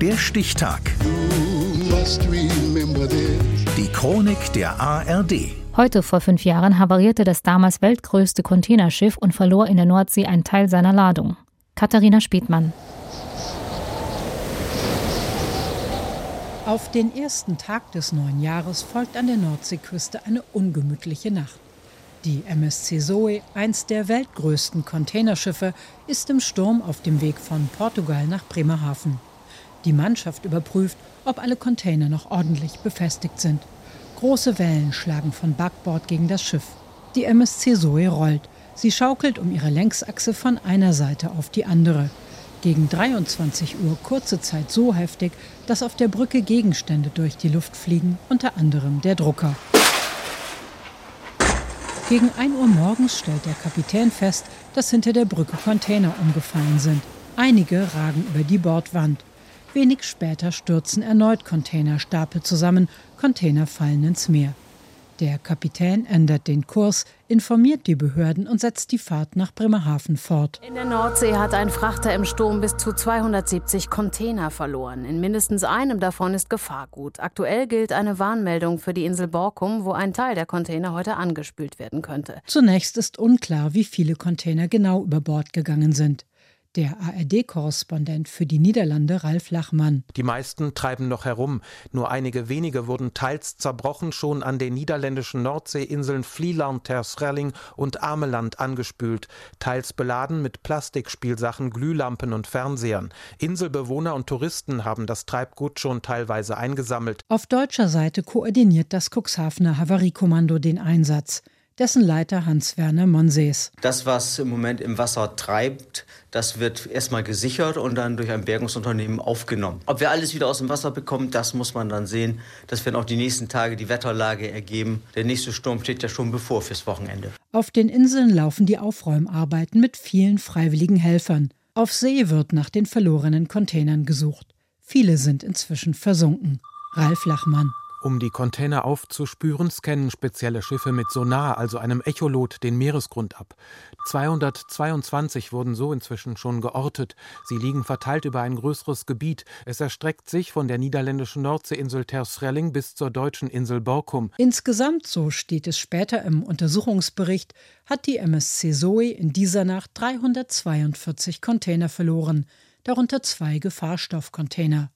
Der Stichtag. Die Chronik der ARD. Heute vor fünf Jahren havarierte das damals weltgrößte Containerschiff und verlor in der Nordsee einen Teil seiner Ladung. Katharina Spiedmann. Auf den ersten Tag des neuen Jahres folgt an der Nordseeküste eine ungemütliche Nacht. Die MSC Zoe, eins der weltgrößten Containerschiffe, ist im Sturm auf dem Weg von Portugal nach Bremerhaven. Die Mannschaft überprüft, ob alle Container noch ordentlich befestigt sind. Große Wellen schlagen von Backbord gegen das Schiff. Die MSC Zoe rollt. Sie schaukelt um ihre Längsachse von einer Seite auf die andere. Gegen 23 Uhr kurze Zeit so heftig, dass auf der Brücke Gegenstände durch die Luft fliegen, unter anderem der Drucker. Gegen 1 Uhr morgens stellt der Kapitän fest, dass hinter der Brücke Container umgefallen sind. Einige ragen über die Bordwand. Wenig später stürzen erneut Containerstapel zusammen, Container fallen ins Meer. Der Kapitän ändert den Kurs, informiert die Behörden und setzt die Fahrt nach Bremerhaven fort. In der Nordsee hat ein Frachter im Sturm bis zu 270 Container verloren. In mindestens einem davon ist Gefahrgut. Aktuell gilt eine Warnmeldung für die Insel Borkum, wo ein Teil der Container heute angespült werden könnte. Zunächst ist unklar, wie viele Container genau über Bord gegangen sind der ARD-Korrespondent für die Niederlande Ralf Lachmann. Die meisten treiben noch herum. Nur einige wenige wurden teils zerbrochen schon an den niederländischen Nordseeinseln Vlieland, Terschelling und Ameland angespült, teils beladen mit Plastikspielsachen, Glühlampen und Fernsehern. Inselbewohner und Touristen haben das Treibgut schon teilweise eingesammelt. Auf deutscher Seite koordiniert das Cuxhavener Havariekommando den Einsatz dessen Leiter Hans-Werner Monsees. Das, was im Moment im Wasser treibt, das wird erstmal gesichert und dann durch ein Bergungsunternehmen aufgenommen. Ob wir alles wieder aus dem Wasser bekommen, das muss man dann sehen. Das werden auch die nächsten Tage die Wetterlage ergeben. Der nächste Sturm steht ja schon bevor fürs Wochenende. Auf den Inseln laufen die Aufräumarbeiten mit vielen freiwilligen Helfern. Auf See wird nach den verlorenen Containern gesucht. Viele sind inzwischen versunken. Ralf Lachmann. Um die Container aufzuspüren, scannen spezielle Schiffe mit Sonar, also einem Echolot, den Meeresgrund ab. 222 wurden so inzwischen schon geortet. Sie liegen verteilt über ein größeres Gebiet. Es erstreckt sich von der niederländischen Nordseeinsel Terschelling bis zur deutschen Insel Borkum. Insgesamt, so steht es später im Untersuchungsbericht, hat die MSC Zoe in dieser Nacht 342 Container verloren, darunter zwei Gefahrstoffcontainer.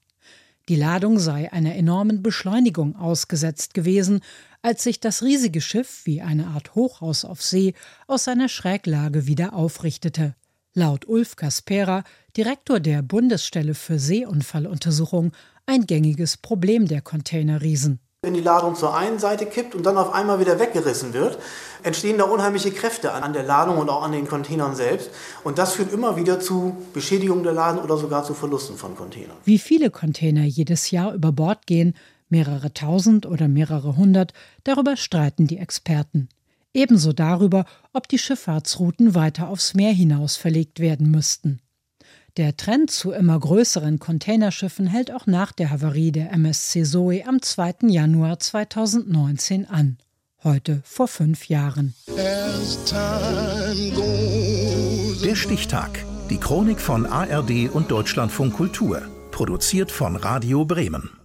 Die Ladung sei einer enormen Beschleunigung ausgesetzt gewesen, als sich das riesige Schiff wie eine Art Hochhaus auf See aus seiner Schräglage wieder aufrichtete. Laut Ulf Kaspera, Direktor der Bundesstelle für Seeunfalluntersuchung, ein gängiges Problem der Containerriesen. Wenn die Ladung zur einen Seite kippt und dann auf einmal wieder weggerissen wird, entstehen da unheimliche Kräfte an der Ladung und auch an den Containern selbst. Und das führt immer wieder zu Beschädigungen der Ladung oder sogar zu Verlusten von Containern. Wie viele Container jedes Jahr über Bord gehen, mehrere tausend oder mehrere hundert, darüber streiten die Experten. Ebenso darüber, ob die Schifffahrtsrouten weiter aufs Meer hinaus verlegt werden müssten. Der Trend zu immer größeren Containerschiffen hält auch nach der Havarie der MSC Zoe am 2. Januar 2019 an. Heute vor fünf Jahren. Der Stichtag. Die Chronik von ARD und Deutschlandfunk Kultur. Produziert von Radio Bremen.